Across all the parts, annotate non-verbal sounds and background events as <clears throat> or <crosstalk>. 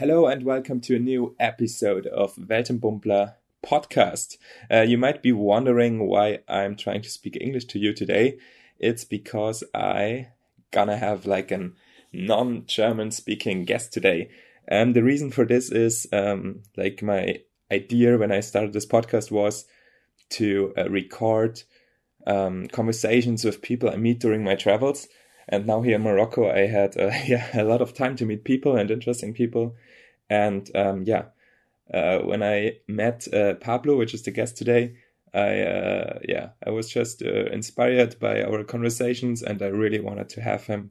Hello and welcome to a new episode of Weltenbummbla podcast. Uh, you might be wondering why I'm trying to speak English to you today. It's because I gonna have like a non-German speaking guest today. And the reason for this is um, like my idea when I started this podcast was to uh, record um, conversations with people I meet during my travels. And now here in Morocco, I had uh, <laughs> yeah a lot of time to meet people and interesting people. And um, yeah, uh, when I met uh, Pablo, which is the guest today, I uh, yeah I was just uh, inspired by our conversations, and I really wanted to have him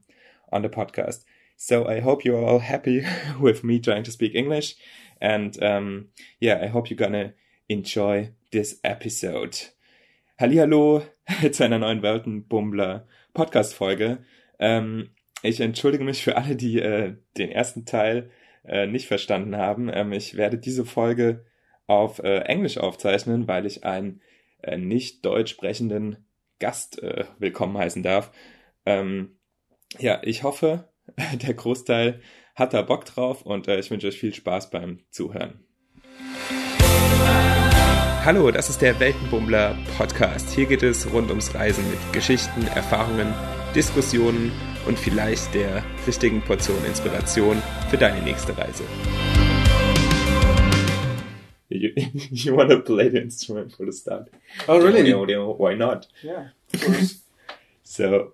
on the podcast. So I hope you're all happy <laughs> with me trying to speak English, and um, yeah, I hope you're gonna enjoy this episode. Hallo <laughs> zu einer neuen Weltenbummbla Podcast Folge. Ähm, ich entschuldige mich für alle, die äh, den ersten Teil äh, nicht verstanden haben. Ähm, ich werde diese Folge auf äh, Englisch aufzeichnen, weil ich einen äh, nicht deutsch sprechenden Gast äh, willkommen heißen darf. Ähm, ja, ich hoffe, <laughs> der Großteil hat da Bock drauf und äh, ich wünsche euch viel Spaß beim Zuhören. Hallo, das ist der Weltenbummler Podcast. Hier geht es rund ums Reisen mit Geschichten, Erfahrungen, Diskussionen und vielleicht der richtigen Portion Inspiration für deine nächste Reise. You, <laughs> you want to play the instrument for the start? Oh, really? Why not? Yeah, of <laughs> course. So,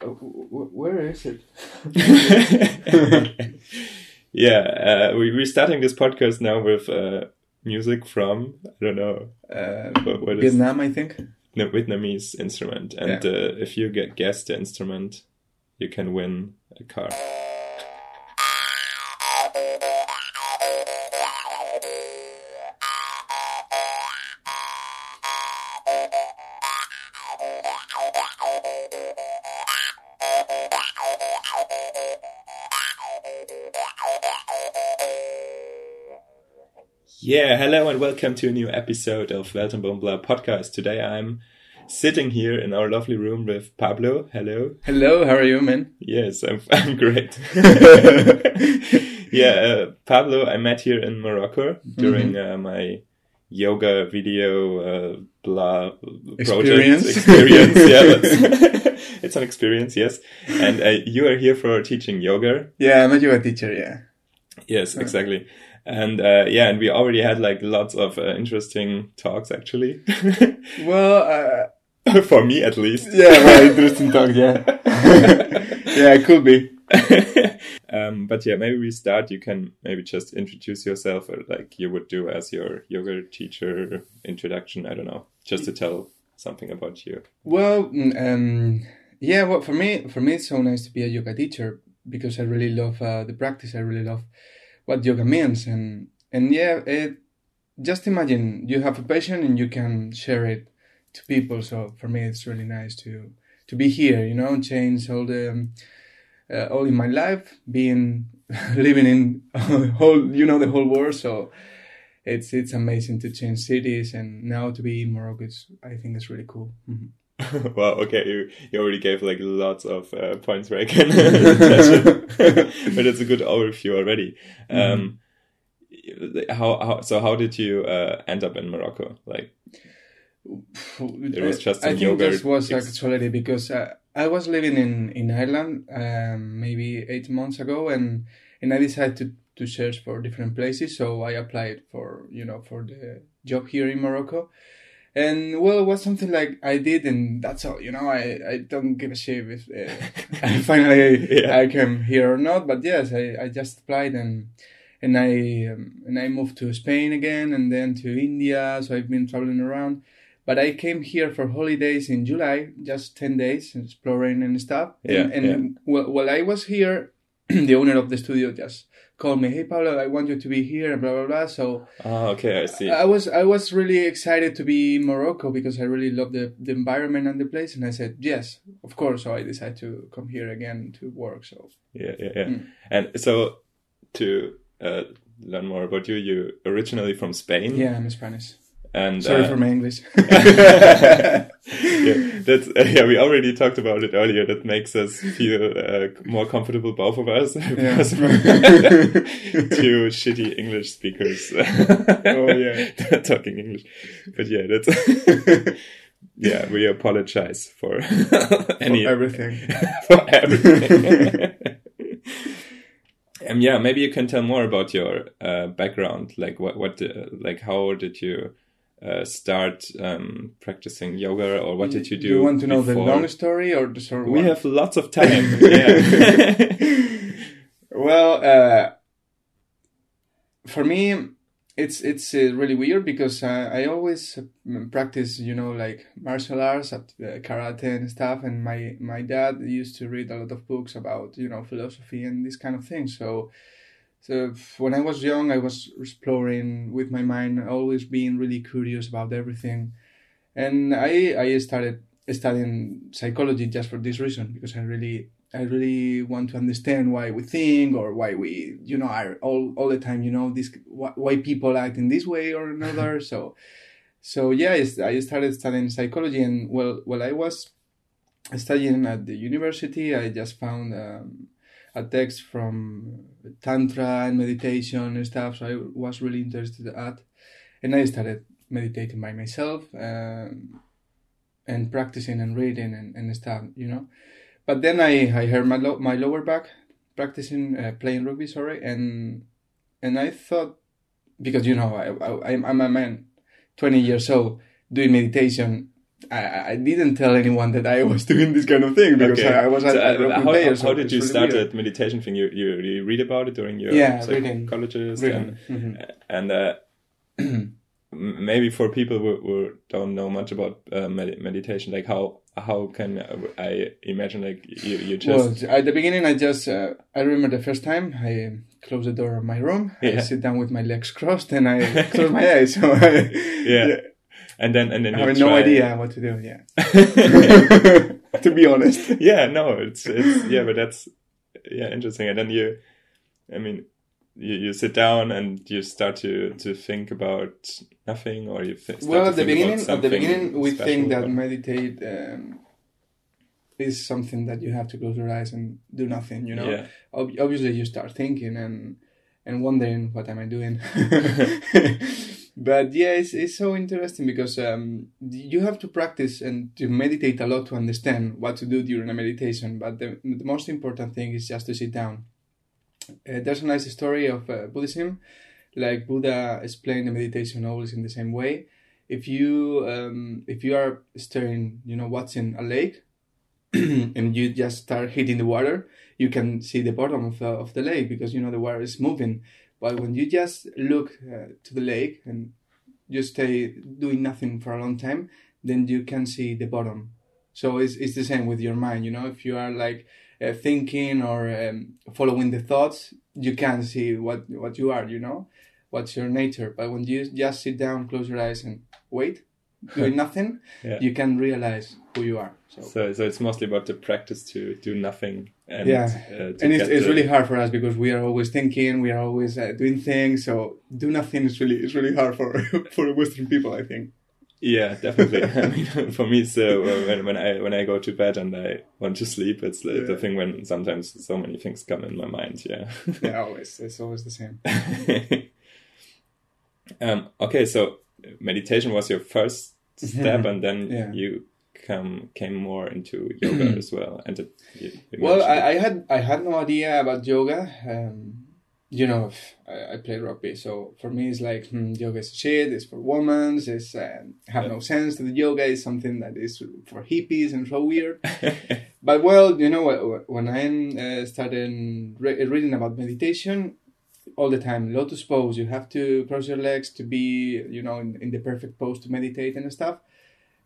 Uh, wh- wh- where is it? <laughs> yeah, uh, we, we're starting this podcast now with uh, music from, I don't know, Uh, what, what is Vietnam, I think. the Vietnamese instrument. And Yeah. uh, if you get guess the instrument, you can win a car. Yeah, hello and welcome to a new episode of Weltenbummbla podcast. Today I'm sitting here in our lovely room with Pablo. Hello. Hello, how are you, man? Yes, I'm, <laughs> I'm great. <laughs> yeah, uh, Pablo, I met here in Morocco during uh, my yoga video uh, blah Experience. project experience. yeah, <laughs> it's an experience. Yes, and uh, you are here for teaching yoga. Yeah, I'm a yoga teacher, yeah. Yes, exactly. And uh, yeah, and we already had like lots of uh, interesting talks actually, Well, uh, <laughs> for me at least. yeah, well, interesting talk, yeah. <laughs> yeah, it could be. <laughs> um, but yeah, maybe we start. You can maybe just introduce yourself, or like you would do as your yoga teacher introduction. I don't know, just to tell something about you. Well, mm, um, yeah, well, for me, for me, it's so nice to be a yoga teacher because I really love uh, the practice. I really love what yoga means, and and yeah, it, just imagine you have a passion and you can share it to people. So for me, it's really nice to to be here. You know, change all the um, uh, all in my life, being <laughs> living in <laughs> whole you know the whole world. So it's it's amazing to change cities and now to be in Morocco. It's, I think it's really cool. Mhm. <laughs> wow, okay, you, you already gave like lots of uh, points where I can but it's a good overview already. Um, how, how so? How did you uh, end up in Morocco? Like, It was just I think this was actually because uh, I was living in in Ireland um, maybe eight months ago, and and I decided to to search for different places. So I applied for you know for the job here in Morocco. And well, it was something like I did, and that's all. You know, I, I don't give a shit if uh, <laughs> I finally Yeah. I came here or not. But yes, I, I just applied and and I um, and I moved to Spain again, and then to India. So I've been traveling around. But I came here for holidays in July, just ten days, exploring and stuff. Yeah, and and While, while I was here, <clears throat> the owner of the studio just called me, "Hey, Pablo, I want you to be here," and blah blah blah. So ah, okay, I see. I was I was really excited to be in Morocco because I really love the, the environment and the place, and I said yes, of course. So I decided to come here again to work. So Yeah, yeah, yeah. Mm. And so to uh, learn more about you, you originally from Spain. yeah, I'm Spanish. And Sorry uh, for my English. <laughs> <laughs> yeah, that's uh, yeah. We already talked about it earlier. That makes us feel uh, more comfortable, both of us, <laughs> two shitty English speakers. oh yeah, talking English. But yeah, that's yeah. We apologize for any for everything. for everything. um, yeah, maybe you can tell more about your uh, background. Like what, what, uh, like how did you uh, start um, practicing yoga, or what did you do? You want to know before? the long story or the short We one? have lots of time. <laughs> <laughs> well, uh, for me, it's it's uh, really weird because uh, I always uh, practice, you know, like martial arts, at, uh, karate and stuff. And my my dad used to read a lot of books about you know philosophy and this kind of thing. So. So when I was young, I was exploring with my mind, always being really curious about everything, and I I started studying psychology just for this reason because I really I really want to understand why we think or why we, you know, are all, all the time, you know, this why, people act in this way or another. <laughs> so, so yeah, I I started studying psychology, and well, while I was studying at the university, I just found um, a text from tantra and meditation and stuff. So I was really interested at, and I started meditating by myself um, and practicing and reading and, and stuff, you know but then I, I hurt my lo- my lower back practicing uh, playing rugby sorry and and I thought because you know I, I I'm a man 20 years old doing meditation I, I didn't tell anyone that I was <laughs> doing this kind of thing because Okay. I, I was So, a, a uh, how, how, how did you really start weird. that meditation thing? You, you you read about it during your Yeah, psychologist Reading. and Mhm. and uh, <clears throat> maybe for people who, who don't know much about uh, med- meditation, like how how can I imagine like you, you just Well, at the beginning, I just uh, I remember the first time I close the door of my room. I sit down with my legs crossed and I <laughs> close my eyes. <laughs> So I, yeah. And then and then I you have no try- idea what to do. Yeah, <laughs> to be honest. <laughs> yeah, no, it's it's yeah, but that's yeah interesting. And then you, I mean, you, you sit down and you start to to think about nothing, or you th- start Well, at the beginning, at the beginning, we think that or- meditate um, is something that you have to close your eyes and do nothing. You know, yeah, Ob- obviously you start thinking and and wondering what am I doing. <laughs> but yeah, it's, it's so interesting because um, you have to practice and to meditate a lot to understand what to do during a meditation. But the, the most important thing is just to sit down. Uh, there's a nice story of uh, Buddhism, like Buddha explained the meditation always in the same way. If you um, if you are staring, you know, watching a lake, <clears throat> and you just start hitting the water, you can see the bottom of the, of the lake because you know the water is moving. But when you just look uh, to the lake and you stay doing nothing for a long time, then you can see the bottom. So it's, it's the same with your mind, you know. If you are like uh, thinking or um, following the thoughts, you can see what what you are, you know, what's your nature. But when you just sit down, close your eyes, and wait, <laughs> doing nothing, Yeah. you can realize who you are. So So, so it's mostly about the practice to do nothing. And, Yeah. uh, and it's, it's the- really hard for us because we are always thinking, we are always uh, doing things. So do nothing is really is really hard for <laughs> for Western people, I think. Yeah, definitely. <laughs> I mean, for me, so uh, when when I when I go to bed and I want to sleep, it's the, the thing when sometimes so many things come in my mind. Yeah. <laughs> Yeah, always it's always the same. um, okay, so meditation was your first step, and then Mm-hmm. Yeah. you come came more into <clears throat> yoga as well. And it, you, you Well, I, I had I had no idea about yoga. Um, you know, I, I played rugby, so for me it's like hmm, yoga is shit. It's for women. It's um, have no sense. The yoga is something that is for hippies and so weird. <laughs> But well, you know, when I uh, started re- reading about meditation, all the time, lotus pose, you have to cross your legs to be, you know, in, in the perfect pose to meditate and stuff.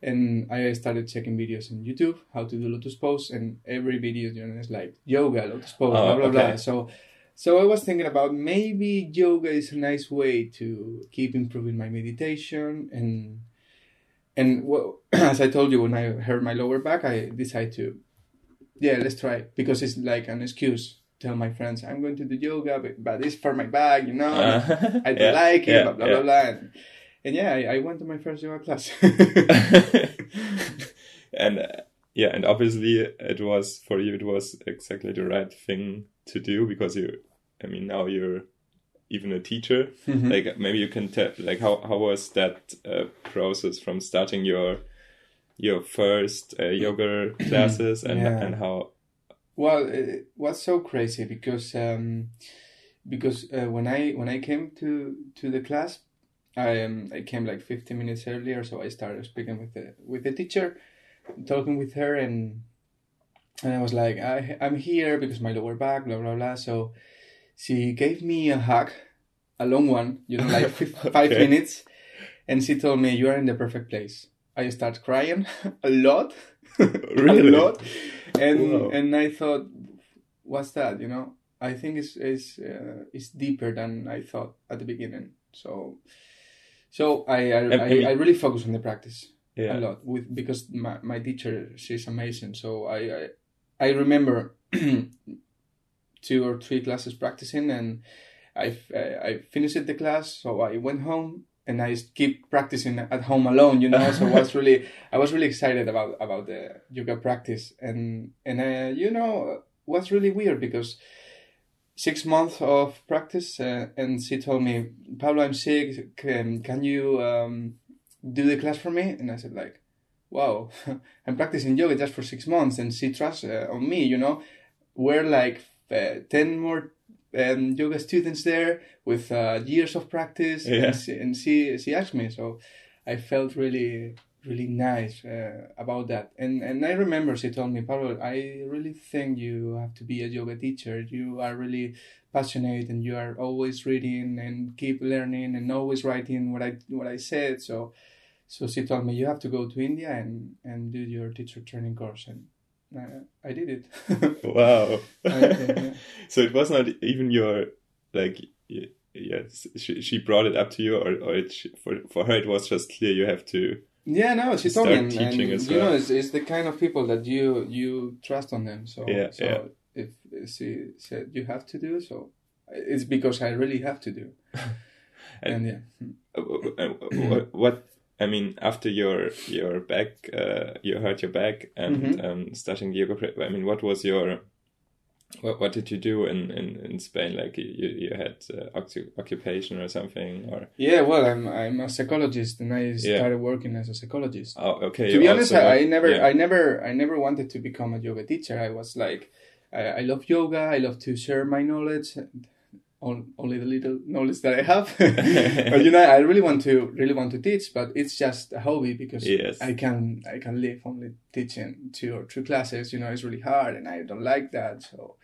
And I started checking videos on YouTube how to do lotus pose, and every video, you know, is like yoga, lotus pose, Oh, blah blah blah. So, so I was thinking about maybe yoga is a nice way to keep improving my meditation and and well, <clears throat> as I told you when I hurt my lower back, I decided to yeah, let's try because it's like an excuse. Tell my friends I'm going to do yoga, but, but it's for my back, you know. Uh, I <laughs> don't yeah, like it, yeah, blah blah yeah. blah blah. And, and yeah, I, I went to my first yoga class. <laughs> and uh, yeah, and obviously it was for you. It was exactly the right thing to do because you. I mean, now you're even a teacher. Mhm. Like maybe you can tell. Like how how was that uh, process from starting your your first uh, yoga <clears throat> classes and Yeah. and how Well, it was so crazy because um, because uh, when I when I came to to the class, I um, I came like 15 minutes earlier, so I started speaking with the with the teacher, talking with her, and and I was like, I I'm here because my lower back, blah blah blah. So she gave me a hug, a long one, you know, like <laughs> five Okay. minutes, and she told me you are in the perfect place. I start crying <laughs> a lot, <laughs> Really? a lot, and Wow. and I thought, what's that? You know, I think it's it's uh, it's deeper than I thought at the beginning. So, so I I, I I, really focus on the practice yeah a lot with because my, my teacher she's amazing. So I I, I remember <clears throat> two or three classes practicing and I I finished the class. So I went home and I keep practicing at home alone. You know, so was really I was really excited about about the yoga practice and and uh, you know was really weird because six months of practice uh, and she told me Pablo I'm sick. Can, can you um, do the class for me? And I said like wow <laughs> I'm practicing yoga just for six months and she trusts uh, on me you know? We're like uh, 10 more um, yoga students there with uh, years of practice. Yeah. and, she, and she she asked me so I felt really really nice uh, about that. And and I remember she told me Pablo I really think you have to be a yoga teacher. You are really passionate and you are always reading and keep learning and always writing what I what I said. So so she told me you have to go to India and and do your teacher training course. And uh, I did it. <laughs> Wow. Yeah. <laughs> so it was not even your like yes she, she brought it up to you or, or it, for, for her it was just clear you have to Yeah, no, she told Start and, teaching and, as you well. know, it's, it's the kind of people that you you trust on them. So, Yeah, so yeah. if she said you have to do, so it's because I really have to do. <laughs> And- and yeah, what, what I mean after your your back uh, you hurt your back and Mhm. um, starting yoga I mean what was your what, what did you do in, in, in Spain like you, you had uh, occu- occupation or something or yeah. Well, I'm I'm a psychologist, and I Yeah. started working as a psychologist. oh okay to be honest, I, I never, yeah. I never, I never wanted to become a yoga teacher. I was like, I, I love yoga. I love to share my knowledge, on, only the little knowledge that I have. <laughs> but you know, I really want to, really want to teach, but it's just a hobby because yes I can, I can live only teaching two or three classes. You know, it's really hard, and I don't like that. So.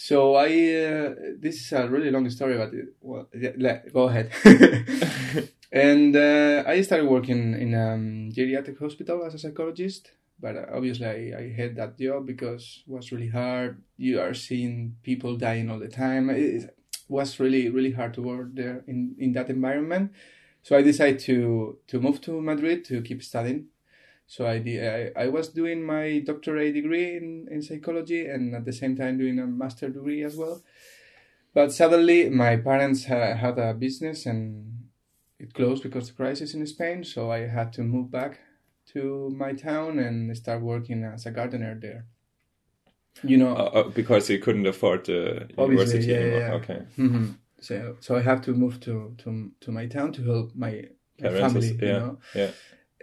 So I, uh, this is a really long story, but it, well, yeah, go ahead. <laughs> And uh, I started working in a um, geriatric hospital as a psychologist, but obviously I, I hate that job because it was really hard. You are seeing people dying all the time. It was really really hard to work there in, in that environment. So I decided to to move to Madrid to keep studying. So I did, I, I was doing my doctorate degree in, in psychology and at the same time doing a master degree as well. But suddenly my parents ha- had a business and it closed because of the crisis in Spain. So I had to move back to my town and start working as a gardener there. You know, Uh, because you couldn't afford the university yeah, anymore yeah. okay Mhm. so so I have to move to to to my town to help my, my Parents, family. yeah, You know, yeah.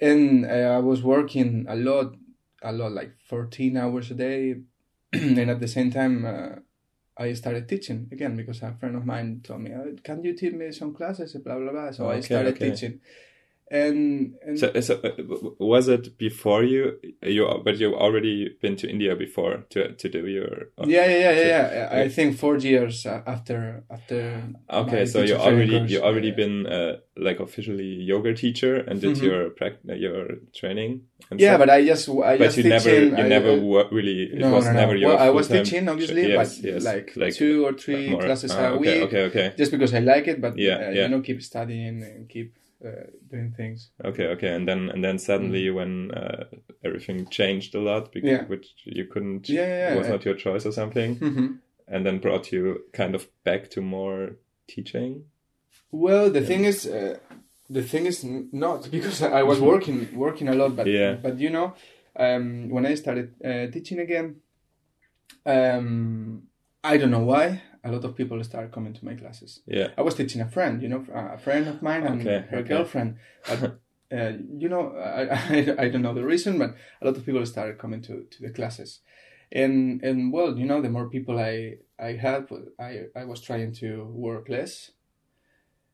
and uh, I was working a lot, a lot, like fourteen hours a day, <clears throat> and at the same time. Uh, I started teaching again because a friend of mine told me, oh, "Can you teach me some classes?" Blah blah blah. So I started okay. teaching, and and So, so uh, was it before you you but you've already been to India before to to do your yeah, yeah, yeah, yeah, yeah. Okay. I think four years uh, after after. okay so you already course. you already Yeah. been uh, like officially yoga teacher and did Mhm. your prac- your training and Yeah, stuff? but I just I but just you never you I- never I- really it no, was no, no. never your well, I was teaching obviously, yes, but yes, like, two or three more- classes ah, a okay, week, okay okay just because I like it. But Yeah, uh, yeah. you know, keep studying and keep uh, doing things. okay okay and then and then suddenly when uh, everything changed a lot because Mm. Yeah. which you couldn't Yeah, yeah, it was yeah. not your choice or something hmm and then brought you kind of back to more teaching Well, the Yeah. thing is, uh, the thing is not because I was working working a lot, but Yeah. but you know, um, when I started uh, teaching again, um, I don't know why. A lot of people started coming to my classes. Yeah. I was teaching a friend, you know, a friend of mine and Okay, her okay. girlfriend. But, <laughs> uh, you know, I, I, <laughs> I don't know the reason, but a lot of people started coming to, to the classes. And, and well, you know, the more people I, I had, I, I was trying to work less.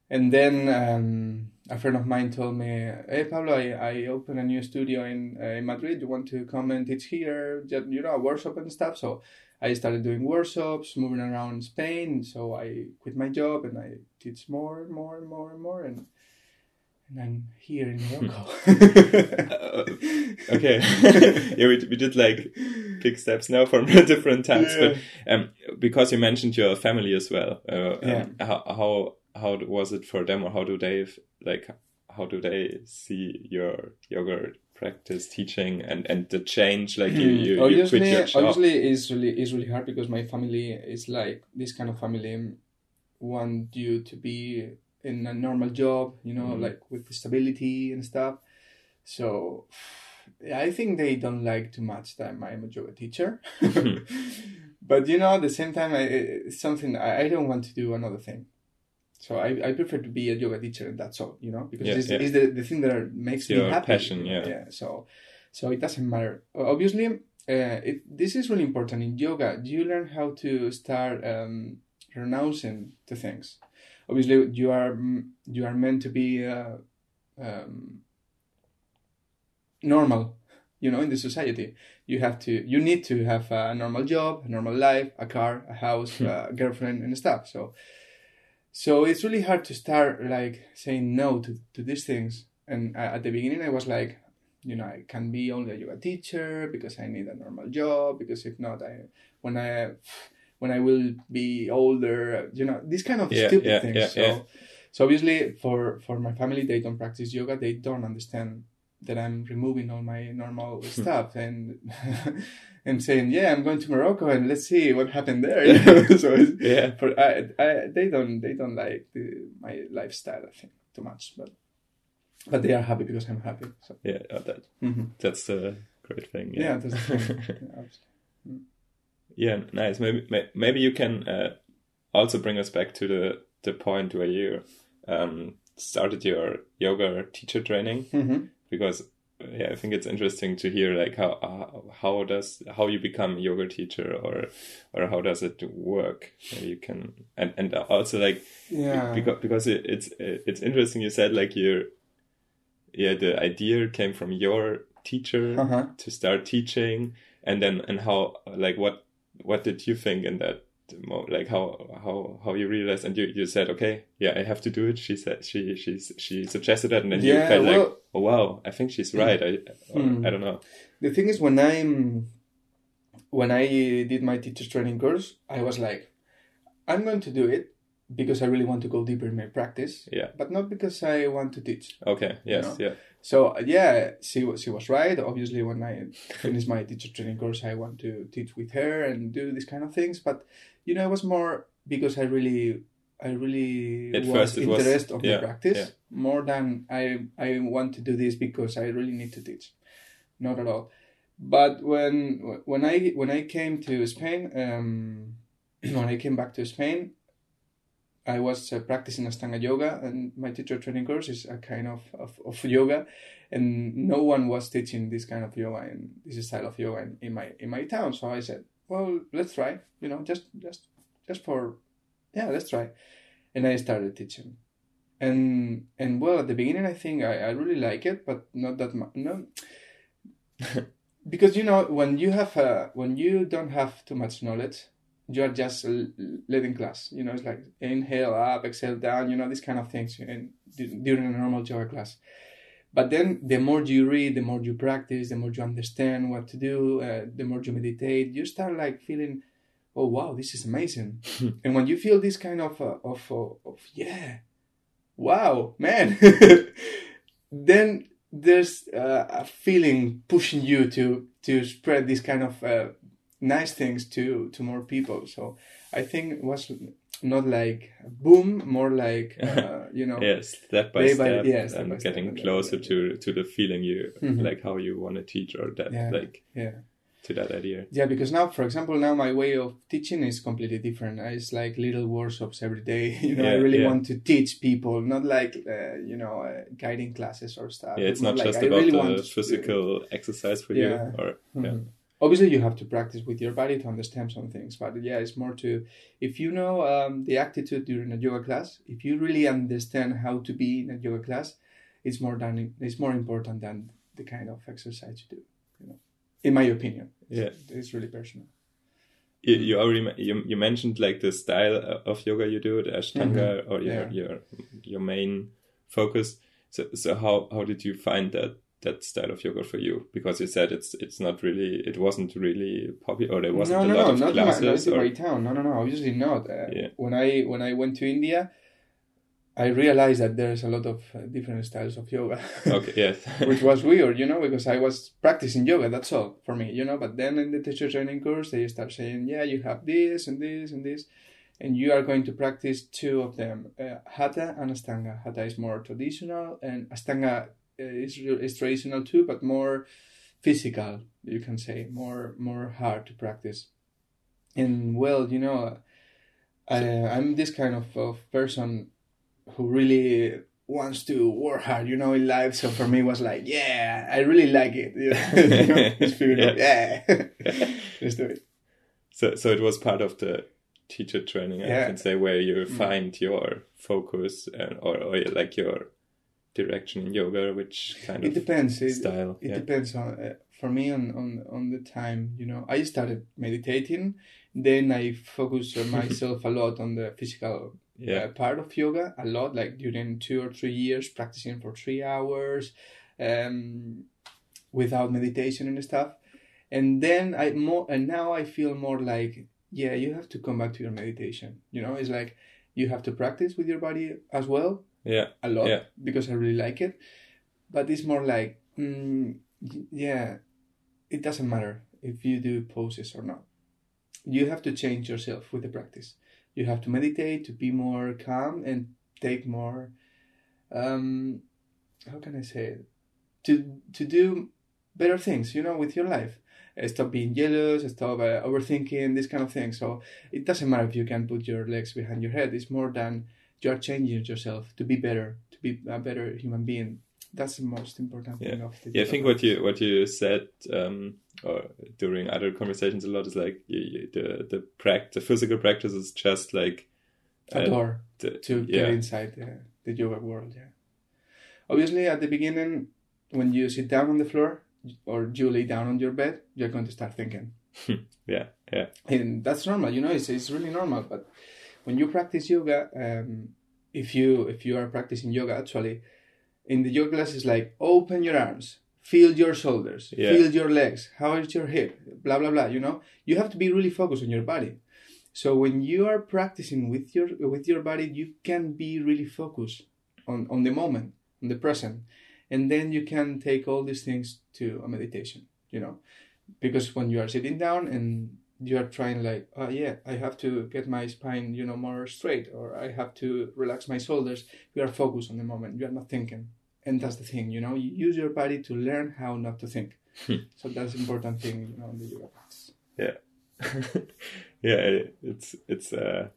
And then um, a friend of mine told me, "Hey Pablo, I, I opened a new studio in, uh, in Madrid. You want to come and teach here? Just, you know, a workshop and stuff." So I started doing workshops, moving around Spain. So I quit my job and I teach more and more and more and more. And and I'm here in Morocco. <laughs> Uh, okay. <laughs> yeah, we, we did like big steps now from <laughs> different times, but um, because you mentioned your family as well, uh, Yeah. um, how how how was it for them, or how do they like how do they see your yoga practice, teaching, and and the change? Like you you, you quit your job. obviously, it's really it's really hard because my family is like this kind of family want you to be in a normal job, you know, Mhm. like with stability and stuff. So I think they don't like too much that I'm a yoga teacher. <laughs> <laughs> but you know, at the same time, I, it's something I, I don't want to do another thing. So I, I prefer to be a yoga teacher and that's all, you know, because Yeah, this yeah. is the, the thing that makes It's me happy. passion, yeah. Yeah. So so it doesn't matter. Obviously, uh, it, this is really important in yoga. You learn how to start um, renouncing to things. Obviously, you are you are meant to be uh, um, normal, you know, in the society. You have to, you need to have a normal job, a normal life, a car, a house, a girlfriend, and stuff. So, so it's really hard to start like saying no to to these things. And uh, at the beginning, I was like, you know, I can be only a yoga teacher because I need a normal job. Because if not, I when I when I will be older, you know, these kind of Yeah, stupid yeah, things. yeah, so, so obviously, for for my family, they don't practice yoga. They don't understand that I'm removing all my normal stuff and <laughs> and saying, yeah, I'm going to Morocco and let's see what happened there. You <laughs> know? so it's, yeah. for I, I, they don't they don't like the, my lifestyle. I think too much, but but they are happy because I'm happy. So Yeah, that mhm. that's the great thing. yeah, that's the thing. <laughs> Yeah. Yeah, nice. Maybe maybe you can uh, also bring us back to the the point where you um, started your yoga teacher training Mhm. Because yeah, I think it's interesting to hear like how how, how does how you become a yoga teacher or or how does it work? You can and and also like Yeah. because because it, it's it's interesting. You said like your yeah the idea came from your teacher Uh-huh. to start teaching and then and how like what what did you think in that like how how how you realized and you you said okay yeah i have to do it. She said she she she suggested that and then you Yeah, felt like oh wow i think she's right. I or, Hmm. i don't know. The thing is, when I'm when I did my teacher's training course, I was like, I'm going to do it because I really want to go deeper in my practice, yeah but not because I want to teach. okay yes know? yeah So yeah, she was she was right. Obviously, when I finished my teacher training course, I want to teach with her and do these kind of things. But you know, it was more because I really, I really At was it was- interested of yeah, the practice yeah. more than I I want to do this because I really need to teach. Not at all. But when when I when I came to Spain, um, <clears throat> when I came back to Spain, I was uh, practicing Astanga yoga, and my teacher training course is a kind of, of, of yoga, and no one was teaching this kind of yoga and this style of yoga in, in my in my town. So I said, well, let's try. You know, just just just for yeah, let's try. And I started teaching, and and well, at the beginning, I think I, I really like it, but not that much. No, <laughs> because you know when you have uh, when you don't have too much knowledge you are just leading class you know it's like inhale up exhale down you know these kind of things in, during a normal yoga class. But then the more you read the more you practice the more you understand what to do uh, the more you meditate you start like feeling oh wow this is amazing. <laughs> And when you feel this kind of uh, of, of of yeah wow man <laughs> then there's uh, a feeling pushing you to to spread this kind of uh, nice things to to more people so i think it was not like boom, more like uh, <laughs> you know. yeah, step by Day by- step, yeah, step and by getting then- closer to to the feeling you Mhm. like how you want to teach or that Yeah. like Yeah. to that idea. Yeah, because now, for example, now my way of teaching is completely different. It's like little workshops every day. <laughs> You know, I really yeah. want to teach people, not like uh, you know uh, guiding classes or stuff. Yeah, it's not like, just I about really the physical exercise for Yeah. you, or yeah, Mhm. Obviously, you have to practice with your body to understand some things, but yeah, it's more to if you know um, the attitude during a yoga class. If you really understand how to be in a yoga class, it's more than it's more important than the kind of exercise you do. You know, in my opinion. Yeah. it's really personal. you, you already you, you mentioned like the style of yoga you do, the Ashtanga, or your. Yeah. your your main focus. So so how how did you find that that style of yoga for you? Because you said it's it's not really it wasn't really popular, or there wasn't no, a no, lot no, of not in my, classes. not in my town. No, no, no. Obviously not. Uh, Yeah. When I when I went to India, I realized that there's a lot of uh, different styles of yoga, <laughs> okay, yes, which was weird, you know, because I was practicing yoga. That's all for me, you know. But then in the teacher training course, they start saying, "Yeah, you have this and this and this." And you are going to practice two of them, uh, Hatha and Astanga. Hatha is more traditional, and Astanga is, is traditional too, but more physical, you can say, more more hard to practice. And well, you know, I, I'm this kind of, of person who really wants to work hard, you know, in life. So for me, it was like, yeah, I really like it. <laughs> You know, this feeling of, yeah, <laughs> let's do it. so so it was part of the teacher training, I Yeah. can say, where you Mm. find your focus and or, or like your direction in yoga, which kind It of depends. It, style. it yeah. depends on uh, for me on, on on the time you know i started meditating then i focused on <laughs> myself a lot on the physical yeah. uh, part of yoga a lot like during two or three years practicing for three hours um, without meditation and stuff and then i more and now i feel more like yeah you have to come back to your meditation you know it's like you have to practice with your body as well yeah. a lot Yeah. because I really like it. But it's more like, mm, yeah, it doesn't matter if you do poses or not. You have to change yourself with the practice. You have to meditate to be more calm and take more. Um, how can I say it? To to do better things, you know, with your life. Uh, Stop being jealous. Stop uh, overthinking. This kind of thing. So it doesn't matter if you can put your legs behind your head. It's more than you are changing yourself to be better, to be a better human being. That's the most important thing of the Yeah, I think what you what you said um, or during other conversations a lot is like you, you, the the pract the physical practice is just like a uh, door the, to yeah get inside the, the yoga world. Yeah. Obviously, at the beginning, when you sit down on the floor or you lay down on your bed, you're going to start thinking, <laughs> yeah yeah and that's normal. You know, it's it's really normal. But when you practice yoga, um, if you if you are practicing yoga, actually, in the yoga class, it's like open your arms, feel your shoulders, Yeah. feel your legs, how is your hip, blah blah blah. You know, you have to be really focused on your body. So when you are practicing with your with your body, you can be really focused on on the moment, on the present, and then you can take all these things to a meditation. You know, because when you are sitting down and you are trying like, oh yeah, I have to get my spine, you know, more straight, or I have to relax my shoulders. You are focused on the moment. You are not thinking, and that's the thing. You know, you use your body to learn how not to think. so that's important thing, you know, in the yoga practice. yeah <laughs> yeah, it's it's uh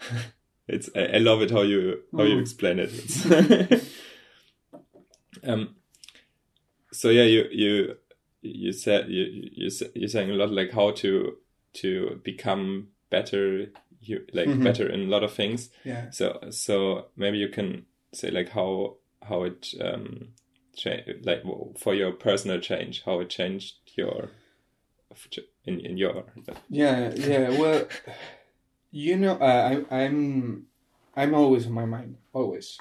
<laughs> it's I, I love it how you how you Mm. explain it <laughs> um so yeah you you you said you, you you're saying a lot like how to to become better you like Mhm. better in a lot of things Yeah. so so maybe you can say like how how it um like for your personal change how it changed your in in your Yeah, yeah. Well, you know, uh, I, I'm, I'm always on my mind, always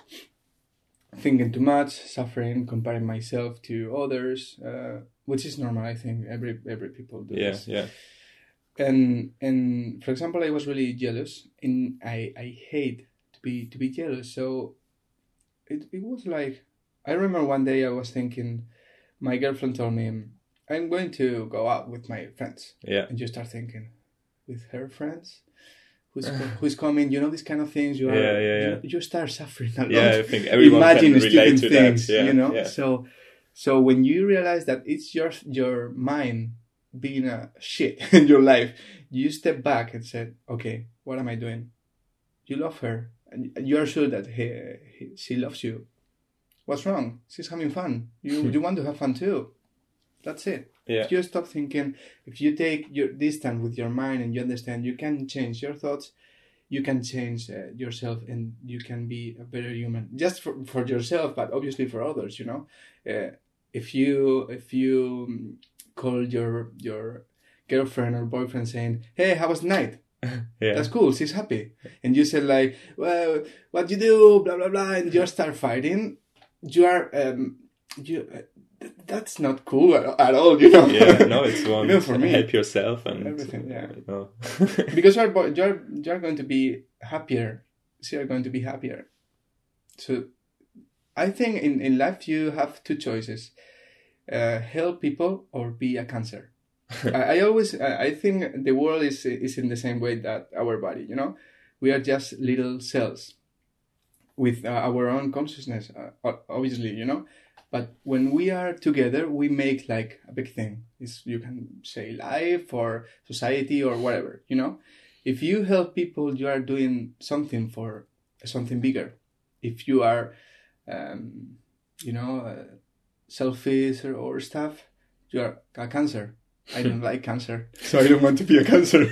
thinking too much, suffering, comparing myself to others, uh, which is normal. I think every every people do yeah this. yeah And and for example, I was really jealous, and I I hate to be to be jealous. So it it was like I remember one day I was thinking, my girlfriend told me, I'm going to go out with my friends yeah and you start thinking with her friends who's <sighs> who's coming you know these kind of things you are Yeah, yeah, yeah. You, you start suffering a lot Yeah, I think everyone imagine can stupid relate to things that. Yeah, you know yeah. so so when you realize that it's your your mind being a shit <laughs> in your life you step back and said okay what am i doing? You love her and you are sure that he, he, she loves you. What's wrong? She's having fun. You you want to have fun too. That's it. Yeah. if you stop thinking if you take your distance with your mind and you understand you can change your thoughts. You can change uh, yourself and you can be a better human just for, for yourself but obviously for others you know? Uh, if you if you um, call your your girlfriend or boyfriend saying hey how was the night? <laughs> Yeah. that's cool. She's happy. And you said like well what you do? Blah blah blah. And you start fighting. You are um you uh, th- that's not cool at, at all you know? Yeah, no, it's <laughs> one Even for me. help yourself and Everything, yeah. You know. <laughs> because you're you're you're going to be happier. So you're going to be happier. So i think in in life you have two choices uh, help people or be a cancer. <laughs> I, I always I, think the world is is in the same way that our body you know? We are just little cells with uh, our own consciousness uh, obviously you know? But when we are together we make like a big thing. It's, you can say life or society or whatever you know? If you help people you are doing something for something bigger. If you are um, you know uh, selfish or, or stuff you are a cancer. I don't like cancer. <laughs> So i don't want to be a cancer.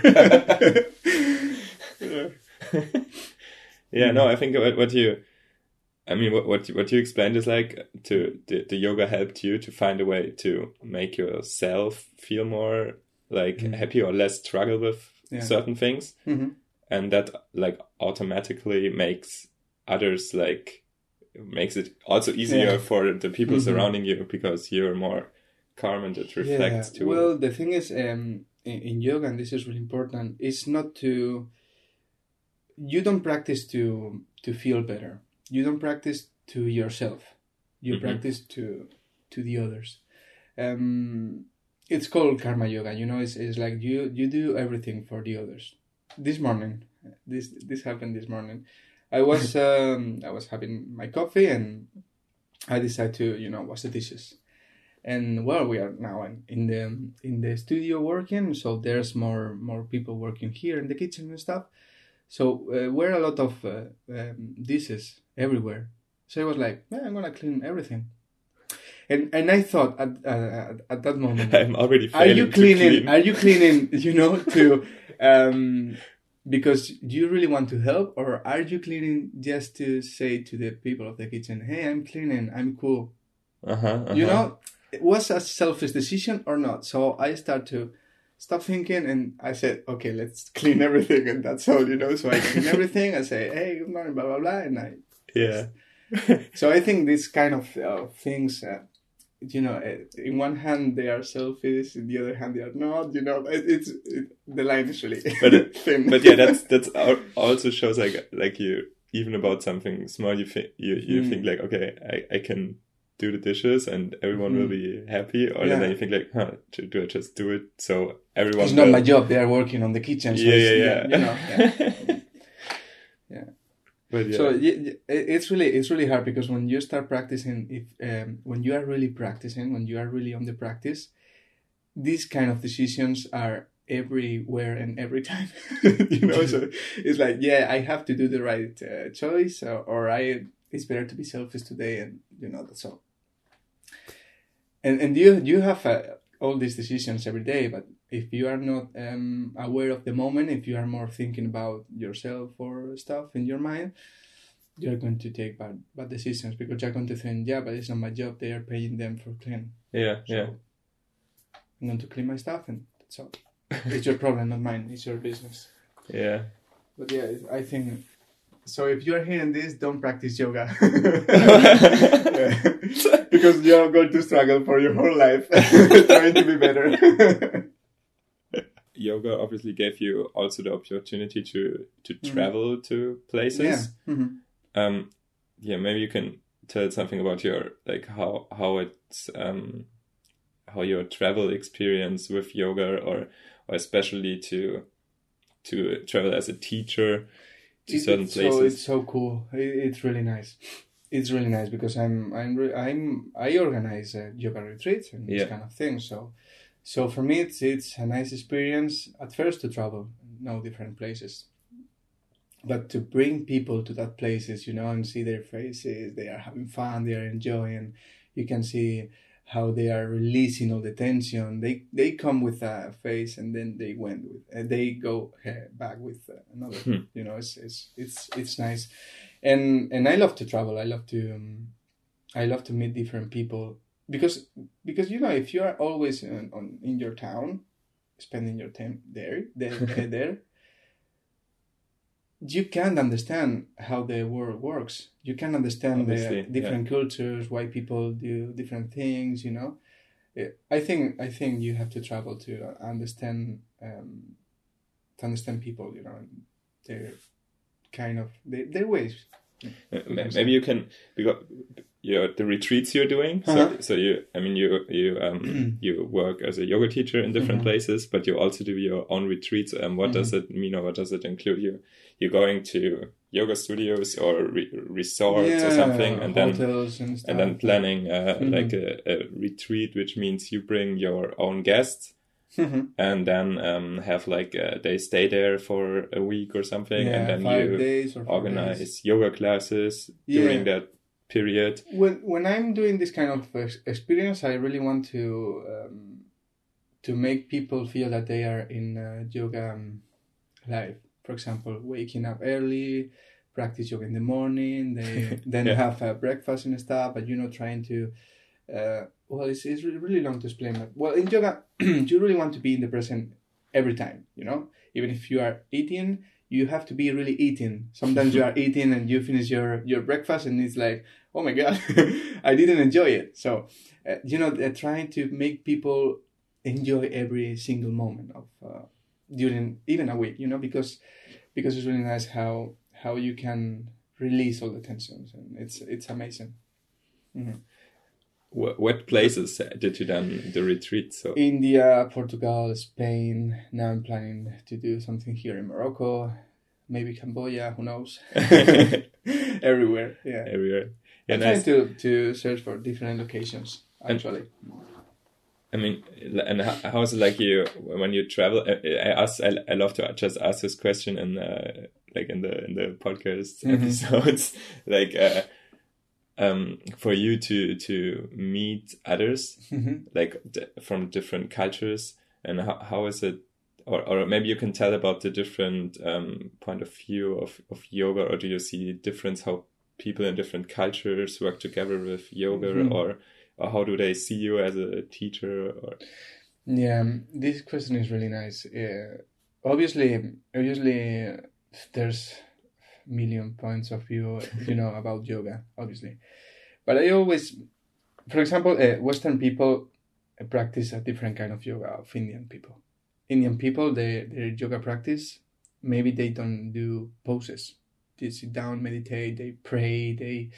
Yeah, no, I think what, what you, I mean, what what you, what you explained is like to the, the yoga helped you to find a way to make yourself feel more like happy or less struggle with Yeah. certain things, hmm and that like automatically makes others like makes it also easier Yeah. for the people Mhm. surrounding you because you're more calm and it reflects yeah. to Well, the thing is, um, in, in yoga, and this is really important, it's not to. You don't practice to to feel better. You don't practice to yourself. You Mhm. practice to to the others. Um, it's called karma yoga. You know, it's, it's like you you do everything for the others. This morning, this this happened this morning. I was um, I was having my coffee and I decided to you know wash the dishes. And well we are now in, in the in the studio working so there's more more people working here in the kitchen and stuff. So uh, we're a lot of uh, um, dishes everywhere. So i was like yeah, i'm gonna clean everything. And and i thought at, uh, at that moment <laughs> I'm already are you cleaning clean. are you cleaning you know to <laughs> um because do you really want to help or are you cleaning just to say to the people of the kitchen hey i'm cleaning i'm cool. Uh-huh, you uh-huh. know it was a selfish decision or not. So i start to stop thinking and i said okay let's clean <laughs> everything and that's all you know. So i clean everything i say hey good morning blah blah blah and i yeah. <laughs> So i think this kind of uh, things uh, you know uh, in one hand they are selfish in the other hand they are not you know it, it's it, the line is really But <laughs> thin but yeah, that's that's also shows like like you even about something small. You think you you Mm. think like okay, I I can do the dishes and everyone will be happy, or. Yeah. then you think like, huh, do I just do it so everyone? it's not my job they are working on the kitchen so Yeah, yeah, yeah. you know yeah. Yeah. <laughs> But yeah, So y- y- it- it's really it's really hard because when you start practicing, if um, when you are really practicing, when you are really on the practice, these kind of decisions are everywhere and every time. <laughs> you know, so <laughs> it's like yeah, I have to do the right uh, choice, or, or I it's better to be selfish today, and you know that's all. And and you you have uh, all these decisions every day, but if you are not um, aware of the moment, if you are more thinking about yourself or stuff in your mind, you're going to take bad bad decisions because you're going to think, yeah, but it's not my job. They are paying them for clean. yeah, So yeah. I'm going to clean my stuff, and that's all. it's your problem, not mine. It's your business. <laughs> Yeah. But yeah, I think. So if you're hearing this, don't practice yoga <laughs> because you're going to struggle for your whole life <laughs> trying to be better. <laughs> Yoga obviously gave you also the opportunity to to Mhm. travel to places. yeah. Mhm. Um, yeah, maybe you can tell something about your like how how it's um how your travel experience with yoga or or especially to to travel as a teacher to It- certain it's So, it's so cool. It's really nice. It's really nice because I'm I'm I'm I organize uh, yoga retreats and Yeah. this kind of thing. So so for me it's it's a nice experience at first to travel, know different places, but to bring people to that places, you know, and see their faces, they are having fun, they are enjoying. You can see how they are releasing all the tension. They they come with a face and then they went with uh, they go back with uh, another. Hmm. You know, it's it's it's it's nice, and and I love to travel. I love to um, I love to meet different people because because you know if you are always in, on in your town, spending your time there there <laughs> there. You can't understand how the world works. You can't understand Obviously, the different cultures, why people do different things. You know, Eh, I think I think you have to travel to understand um, to understand people. You know, their kind of their, their ways. Uh, Maybe you can because your the retreats you're doing. So, Uh-huh. so you, I mean, you you um <clears throat> you work as a yoga teacher in different Mhm. places, but you also do your own retreats. Um, what does Mm-hmm. it mean, or what does it include? You you going to yoga studios or re- resorts or something, and then and and then planning uh, Mhm. like a, a retreat, which means you bring your own guests. Mhm. And then um, have like uh, they stay there for a week or something, yeah, and then you days or four organize days. yoga classes Yeah. during that period. When when I'm doing this kind of experience, I really want to um, to make people feel that they are in uh, yoga um, life. For example, waking up early, practice yoga in the morning, they <laughs> then Yeah. have uh, breakfast and stuff. But you know, trying to uh, well, it's it's really, really long to explain. But well, in yoga, <clears throat> you really want to be in the present every time. You know, even if you are eating. You have to be really eating. Sometimes you <laughs> are eating and you finish your, your breakfast and it's like, oh my god <laughs> i didn't enjoy it so uh, you know they're trying to make people enjoy every single moment of uh, during even a week you know because because it's really nice how how you can release all the tensions and it's it's amazing. Mm-hmm. Wh- what places did you done the retreat? So india portugal spain. Now i'm planning to do something here in morocco maybe cambodia who knows? <laughs> <laughs> Everywhere yeah. Everywhere. Yeah, i'm trying to to search for different locations And- actually I mean, and how, how is it like you when you travel? I, I ask, I, I love to just ask this question in uh, like in the in the podcast Mhm. episodes, <laughs> like uh, um, for you to to meet others Mhm. like d- from different cultures and how, how is it or, or maybe you can tell about the different um, point of view of, of yoga or do you see difference how people in different cultures work together with yoga Mhm. or, or how do they see you as a teacher or Yeah, um, this question is really nice. Yeah. obviously, obviously, uh, there's million points of view, you know, about yoga. Obviously, but I always, for example, uh, Western people uh, practice a different kind of yoga of Indian people. Indian people, they, their yoga practice, maybe they don't do poses. They sit down, meditate, they pray, they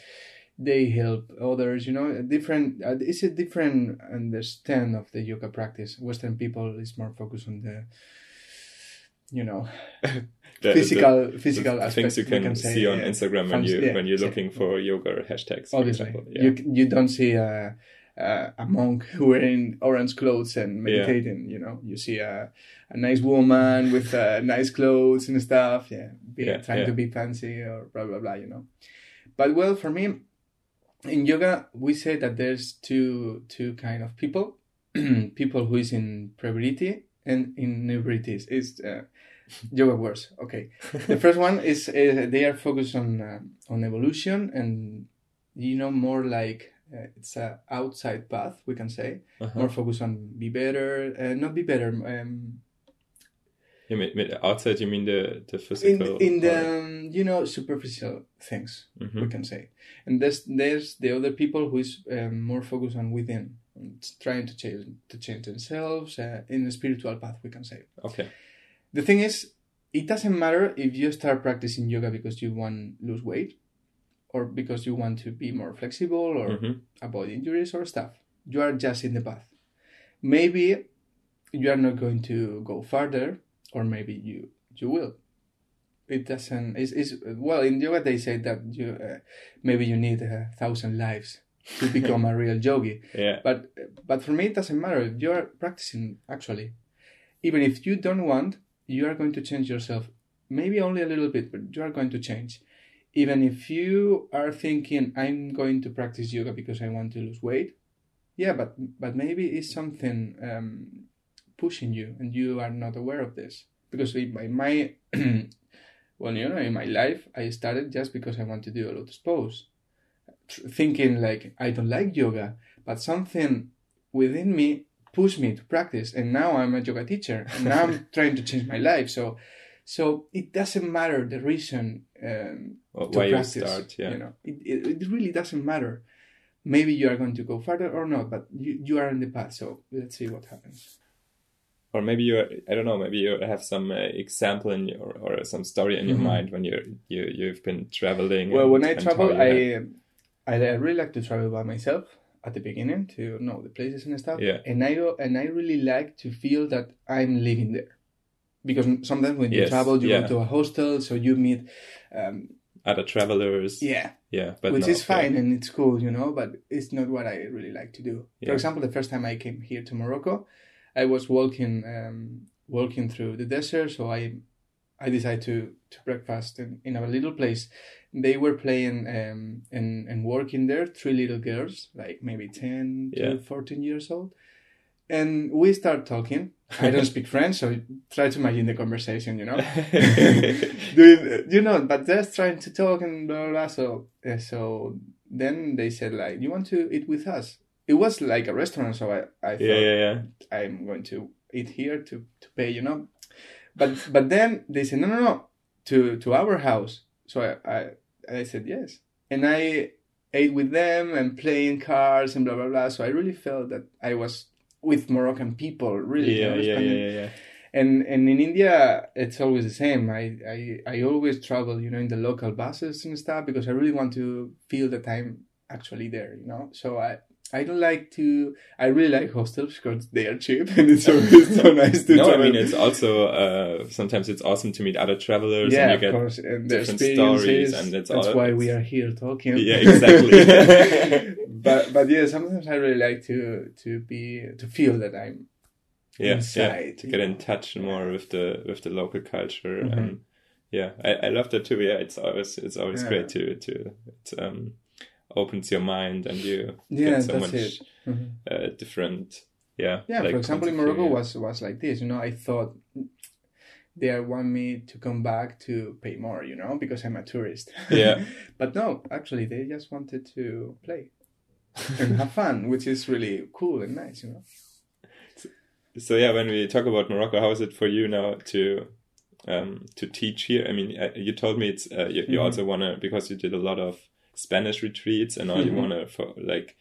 they help others you know a different uh, it's a different understand of the yoga practice western people is more focused on the you know <laughs> the, physical the, physical the aspects things you can, say, see on yeah. Instagram when you yeah, when you're yeah. looking for yoga hashtags for obviously example. yeah. you you don't see a, a a monk <laughs> wearing orange clothes and meditating you know you see a a nice woman with uh, nice clothes and stuff yeah, be, Yeah, trying yeah. to be fancy or blah blah blah you know but well for me in yoga we say that there's two two kind of people <clears throat> people who is in pravritti and in nivrittis is uh, yoga words. Okay. The first one is uh, they are focused on uh, on evolution and you know more like uh, it's a outside path we can say. Uh-huh. more focus on be better uh, not be better um, Mean outside you mean the the physical in the um, you know superficial things Mhm. we can say. And there's there's the other people who is um, more focused on within and trying to change to change themselves uh, in the spiritual path we can say. Okay. The thing is it doesn't matter if you start practicing yoga because you want to lose weight or because you want to be more flexible or Mhm. avoid injuries or stuff. You are just in the path. Maybe you are not going to go farther or maybe you you will. It doesn't. is it's well in yoga they say that you uh, maybe you need a thousand lives to <laughs> become a real yogi. Yeah. But but for me it doesn't matter. If you are practicing actually, even if you don't want, you are going to change yourself. Maybe only a little bit, but you are going to change. Even if you are thinking, I'm going to practice yoga because I want to lose weight, yeah, but but maybe it's something um, pushing you, and you are not aware of this. Because by my <clears throat> well, you know, in my life, I started just because I want to do a lotus pose, thinking like I don't like yoga, but something within me pushed me to practice, and now I'm a yoga teacher, and now I'm <laughs> trying to change my life. So, so it doesn't matter the reason um, Well, to why you practice. start? Yeah. You know, it, it, it really doesn't matter. Maybe you are going to go further or not, but you, you are in the path. So let's see what happens. Or maybe you I don't know maybe you have some uh, example in your or some story in your Mhm. mind when you you you've been traveling Well, when I travel, I, I I really like to travel by myself at the beginning to know the places and stuff. Yeah. And I go, and I really like to feel that I'm living there, because sometimes when you Yes, travel, you yeah. go to a hostel, so you meet, um, other travelers yeah, yeah but which is yeah. fine and it's cool, you know. But it's not what I really like to do. Yeah. For example, the first time I came here to Morocco, I was walking um, walking through the desert, so I I decided to to breakfast in, in a little place. They were playing um, and and working there. Three little girls, like maybe ten Yeah. to fourteen years old, and we start talking. I don't speak French, so try to imagine the conversation, you know. <laughs> <laughs> Doing, you know, but just trying to talk and blah blah. blah. So uh, so then they said like, "You want to eat with us?" It was like a restaurant, so I I thought yeah yeah yeah I'm going to eat here to, to pay, you know. But but then they said no no no to to our house. So I I, I said yes, and I ate with them and playing cards and blah blah blah. So I really felt that I was with Moroccan people, really. yeah yeah yeah yeah And and in India, it's always the same. I, I I always travel, you know, in the local buses and stuff because I really want to feel that I'm actually there, you know. So I I don't like to. I really like hostels because they are cheap and it's always so <laughs> nice to no, I mean it's also uh, sometimes it's awesome to meet other travelers yeah, and you of get course, and different stories and it's that's why it's- we are here talking. Yeah, exactly. <laughs> <laughs> but but yeah, sometimes I really like to to be to feel that I'm yeah, yeah, inside, to you get in touch more with the with the local culture Mhm. and yeah, I, I love that too. Yeah, it's always it's always Yeah. great to to it um opens your mind and you Yeah, get so that's much it. Mhm. uh, different yeah Yeah, like, for example, in points of view, Morocco was was like this. You know, I thought they want me to come back to pay more. You know, because I'm a tourist. Yeah. <laughs> but no, actually, they just wanted to play and have fun, which is really cool and nice. You know. So yeah, when we talk about Morocco, how is it for you now to um, to teach here? I mean, uh, you told me it's uh, you, you Mhm. also wanna because you did a lot of Spanish retreats, and now you Mhm. wanna for, like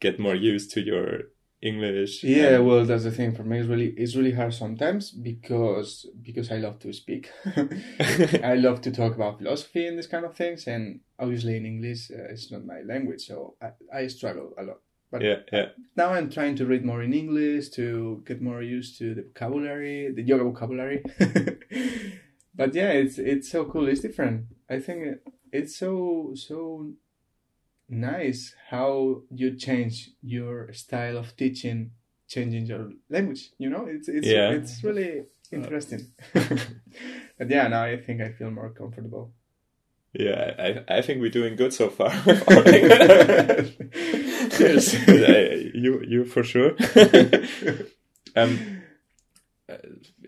get more used to your English. Yeah, and- well, that's the thing for me. It's really it's really hard sometimes because because I love to speak. <laughs> I love to talk about philosophy and this kind of things, and obviously in English uh, it's not my language, so I, I struggle a lot. But yeah, yeah, now I'm trying to read more in English to get more used to the vocabulary, the yoga vocabulary. <laughs> but yeah, it's it's so cool. It's different. I think it's so so nice how you change your style of teaching, changing your language. You know, it's it's Yeah. it's really interesting. <laughs> but yeah, now I think I feel more comfortable. yeah. I I think we're doing good so far. <laughs> <laughs> Cheers. Uh, you you for sure. um, uh,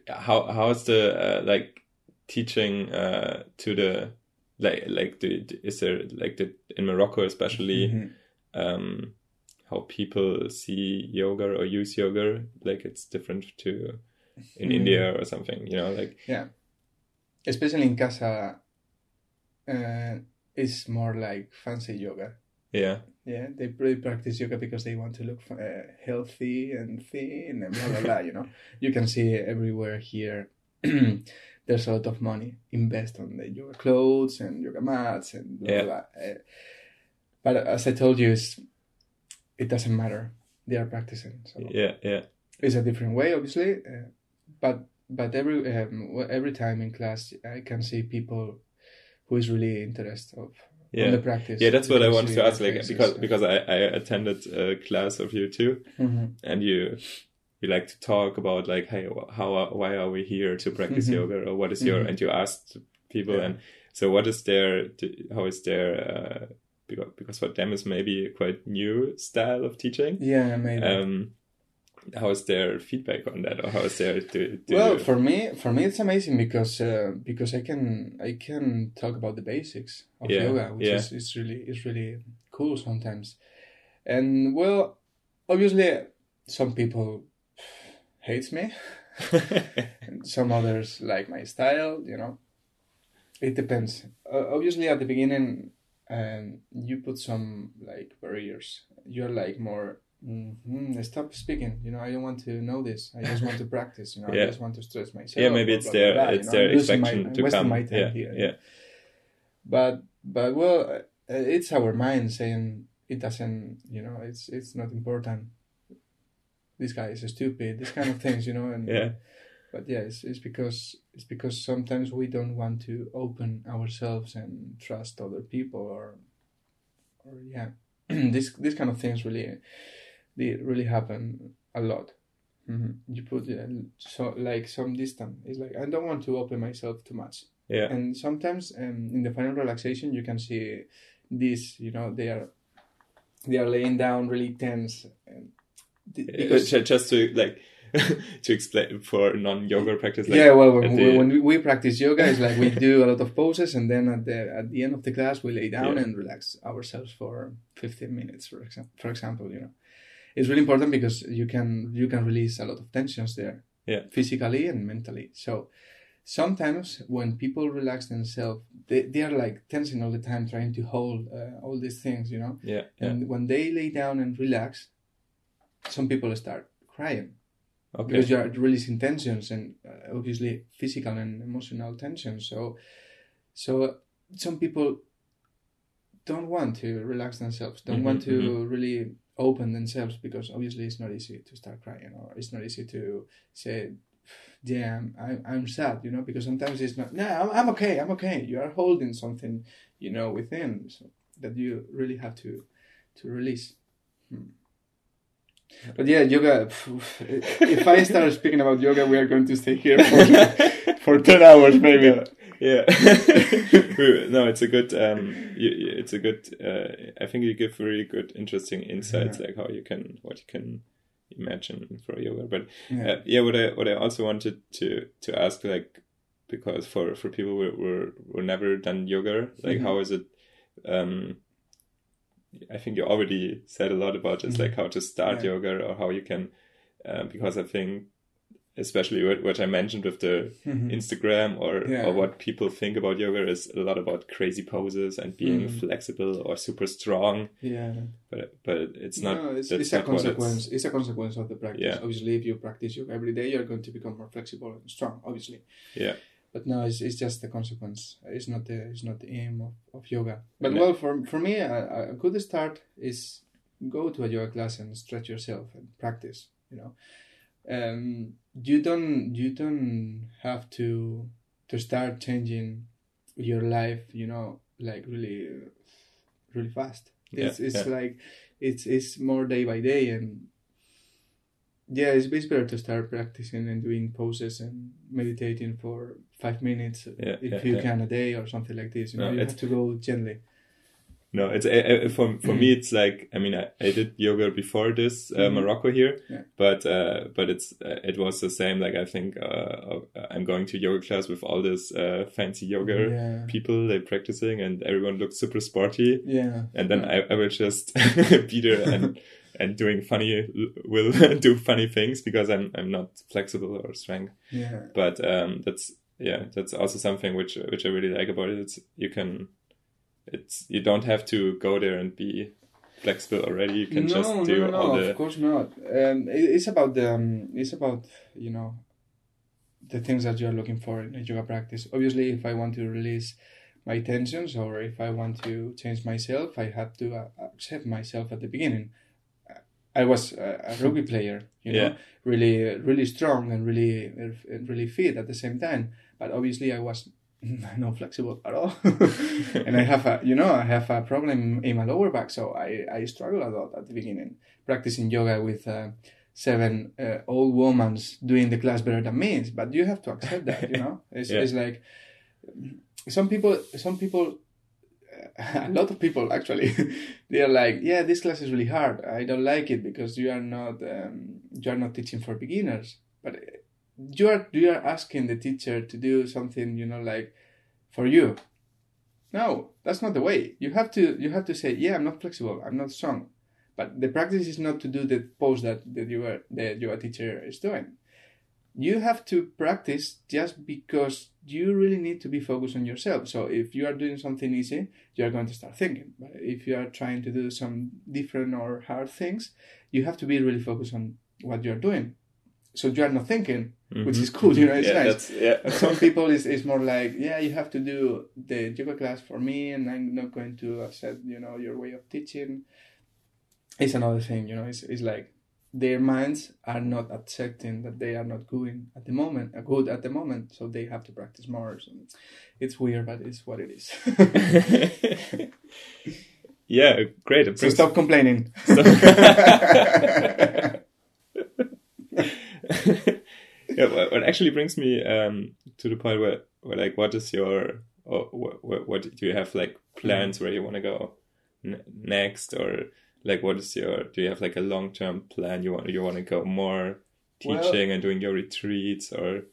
how how is the uh, like teaching uh, to the like like the is there like the in Morocco especially Mhm. um how people see yoga or use yoga like it's different to in Mm. India or something you know like yeah. Especially in casa uh, it's more like fancy yoga. Yeah. Yeah they really practice yoga because they want to look uh, healthy and thin and blah blah blah you know. <laughs> You can see everywhere here <clears throat> there's a lot of money invest on the yoga clothes and yoga mats and blah Yeah. blah, blah. Uh, but as i told you it's, it doesn't matter they are practicing so yeah yeah it's a different way obviously uh, but but every um, every time in class I can see people who is really interested of Yeah. the practice. Yeah, that's what I wanted to ask, like because because I, I attended a class of you too, Mhm. and you you like to talk about like hey how are, why are we here to practice Mhm. yoga or what is your Mhm. and you asked people Yeah. and so what is their how is their uh, because because for them is maybe a quite new style of teaching. yeah, maybe. Um, how is their feedback on that, or how is their do, do well, for me, for me, it's amazing because uh, because I can I can talk about the basics of Yeah, yoga, which yeah. is, is really is really cool sometimes. And well, obviously, some people hates me, <laughs> some others like my style. You know, it depends. Uh, obviously, at the beginning, um, you put some like barriers. You're like more. Mm-hmm, stop speaking. You know, I don't want to know this. I just want to <laughs> practice. You know, Yeah. I just want to stress myself. yeah, maybe it's blah, their blah, blah, it's know, their expectation to come. my time yeah, here, yeah, but but well uh, it's our mind saying it doesn't you know it's it's not important this guy is stupid these kind of <laughs> things you know and Yeah. but yeah it's, it's because it's because sometimes we don't want to open ourselves and trust other people or or yeah <clears throat> this this kind of things really they really happen a lot hmm you put uh, so like some distance it's like i don't want to open myself too much yeah. and sometimes um, in the final relaxation you can see this you know they are they are laying down really tense and Because just to like <laughs> to explain for non-yoga practice. Like, yeah well when, we, the- when we, practice yoga it's like we do a lot of poses and then at the at the end of the class we lay down Yeah. and relax ourselves for 15 minutes for example for example you know it's really important because you can you can release a lot of tensions there Yeah. physically and mentally so sometimes when people relax themselves they, they are like tensing all the time trying to hold uh, all these things you know yeah, yeah. and when they lay down and relax some people start crying. Okay. because you are releasing tensions and uh, obviously physical and emotional tensions. So so some people don't want to relax themselves don't want Mhm, to really open themselves because obviously it's not easy to start crying or it's not easy to say yeah i'm, I'm, I'm sad you know because sometimes it's not no I'm, I'm okay i'm okay. You are holding something you know within so that you really have to to release. Hmm. But yeah yoga if i start speaking about yoga we are going to stay here for, <laughs> for 10 hours maybe. Yeah. <laughs> No it's a good um it's a good uh, i think you give really good interesting insights like how you can what you can imagine for yoga. But yeah. uh, yeah what i what i also wanted to to ask like because for for people who were were never done yoga like Mhm. how is it um i think you already said a lot about just Mhm. like how to start Yeah. yoga or how you can uh, because i think especially what, what i mentioned with the Mhm. Instagram or, Yeah. or what people think about yoga is a lot about crazy poses and being Mm. flexible or super strong, yeah but but it's not. no, it's, it's a not what consequence. It's, a consequence of the practice. Yeah. Obviously, if you practice yoga every day, you're going to become more flexible and strong. Obviously. Yeah. But no, it's, it's just the consequence. It's not the it's not the aim of, of yoga. But No. well, for for me, a, a good start is go to a yoga class and stretch yourself and practice. You know, um, you don't you don't have to to start changing your life. You know, like really really fast. Yeah, It's it's yeah. like it's it's more day by day and yeah, it's, it's better to start practicing and doing poses and meditating for five minutes Yeah, if yeah, you yeah. can a day or something like this. You know, you have to go gently. No, it's uh, uh, for for me. It's like I mean, I, I did yoga before this uh, Mhm. Morocco here, but uh, but it's uh, it was the same. Like I think uh, I'm going to yoga class with all this uh, fancy yoga people they practicing, and everyone looks super sporty. yeah, and then. I, I will just <laughs> be there and and doing funny will <laughs> do funny things because I'm I'm not flexible or strong. yeah, But um, that's yeah, that's also something which which I really like about it. It's you can, it's you don't have to go there and be flexible already. You can no, just no, do no, no, all of the course not. Um, it, it's about the um, it's about you know the things that you are looking for in a yoga practice. Obviously, if I want to release my tensions or if I want to change myself, I have to uh, accept myself at the beginning. I was a, a <laughs> rugby player, you know, Yeah. really, really strong and really, really fit at the same time. But obviously, I was <laughs> not flexible at all, <laughs> and I have a, you know, I have a problem in my lower back, so I, I struggle a lot at the beginning practicing yoga with. Uh, seven uh, old women doing the class better than me but you have to accept that you know it's, Yeah. it's like some people some people <laughs> a lot of people actually <laughs> they are like yeah this class is really hard. I don't like it because you are not um, you are not teaching for beginners. But you are you are asking the teacher to do something you know like for you. No that's not the way. You have to you have to say yeah i'm not flexible. I'm not strong. But the practice is not to do the pose that that you are the yoga teacher is doing. You have to practice just because you really need to be focused on yourself. So if you are doing something easy, you are going to start thinking. But if you are trying to do some different or hard things, you have to be really focused on what you are doing. So you are not thinking, which is cool. You know, it's Mm-hmm. yeah, nice. yeah. Some people is, is more like, yeah, you have to do the yoga class for me, and I'm not going to accept, you know, your way of teaching. It's another thing, you know. It's, it's like their minds are not accepting that they are not good at the moment, uh, good at the moment, so they have to practice more. So it's weird, but it's what it is. <laughs> yeah, great. So stop complaining. <laughs> yeah, well, it actually brings me um, to the point where, where, like, what is your, or what, what, what do you have like plans where you want to go n- next, or like, what is your, do you have like a long term plan? You want, you want to go more Well- teaching and doing your retreats, or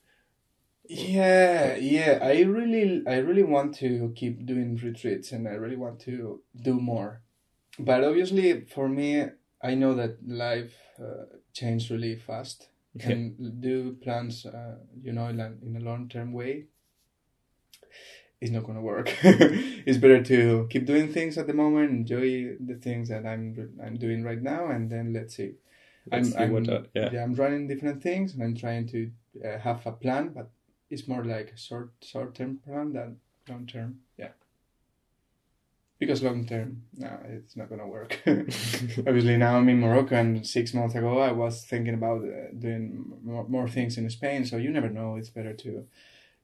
Yeah, yeah. I really, I really want to keep doing retreats, and I really want to do more. But obviously, for me, I know that life uh, changes really fast, Okay. and do plans, uh, you know, in a long term way. Is not gonna work. <laughs> it's better to keep doing things at the moment, enjoy the things that I'm I'm doing right now, and then let's see. let's I'm, I'm uh, yeah. I'm running different things and I'm trying to uh, have a plan, but it's more like a short short term plan than long term. Yeah. Because long term, no, it's not gonna work. <laughs> Obviously, now I'm in Morocco, and six months ago I was thinking about uh, doing more, more things in Spain. So you never know. It's better to,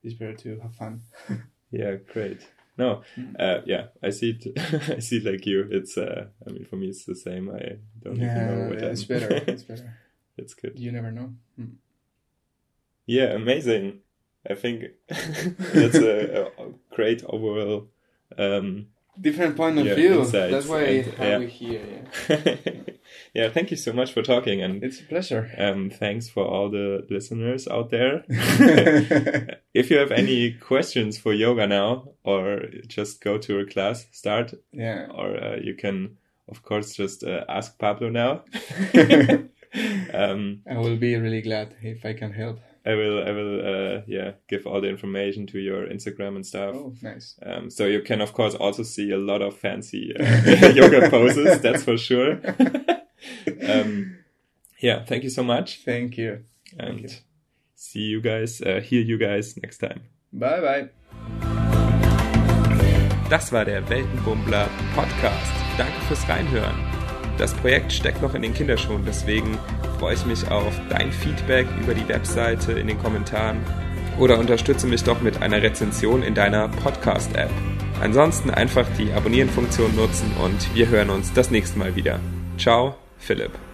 it's better to have fun. <laughs> Yeah, great. No, Mm. uh, yeah, I see it. <laughs> I see it like you. It's, uh, I mean, for me, it's the same. I don't even know what yeah, I'm- it's better. It's better. <laughs> it's good. You never know. Mm. Yeah, amazing. I think <laughs> that's a, a great overall. Um, Different point of Yeah, view. That's why and, yeah. we here. Yeah. Yeah, thank you so much for talking, and It's a pleasure. um, thanks for all the listeners out there. <laughs> <laughs> if you have any questions for yoga now, or just go to a class, start, yeah. or uh, you can, of course, just uh, ask Pablo now. <laughs> um, I will be really glad if I can help. I will, I will, uh, yeah, give all the information to your Instagram and stuff. Oh, nice. Um, so you can, of course, also see a lot of fancy uh, yoga poses. That's for sure. <laughs> um, yeah, thank you so much, Thank you. and you. see you guys, uh, hear you guys next time. Bye bye. Das war der Weltenbummler Podcast. Danke fürs Reinhören. Das Projekt steckt noch in den Kinderschuhen, deswegen freue ich mich auf dein Feedback über die Webseite in den Kommentaren oder unterstütze mich doch mit einer Rezension in deiner Podcast-App. Ansonsten einfach die Abonnieren-Funktion nutzen und wir hören uns das nächste Mal wieder. Ciao, Philipp.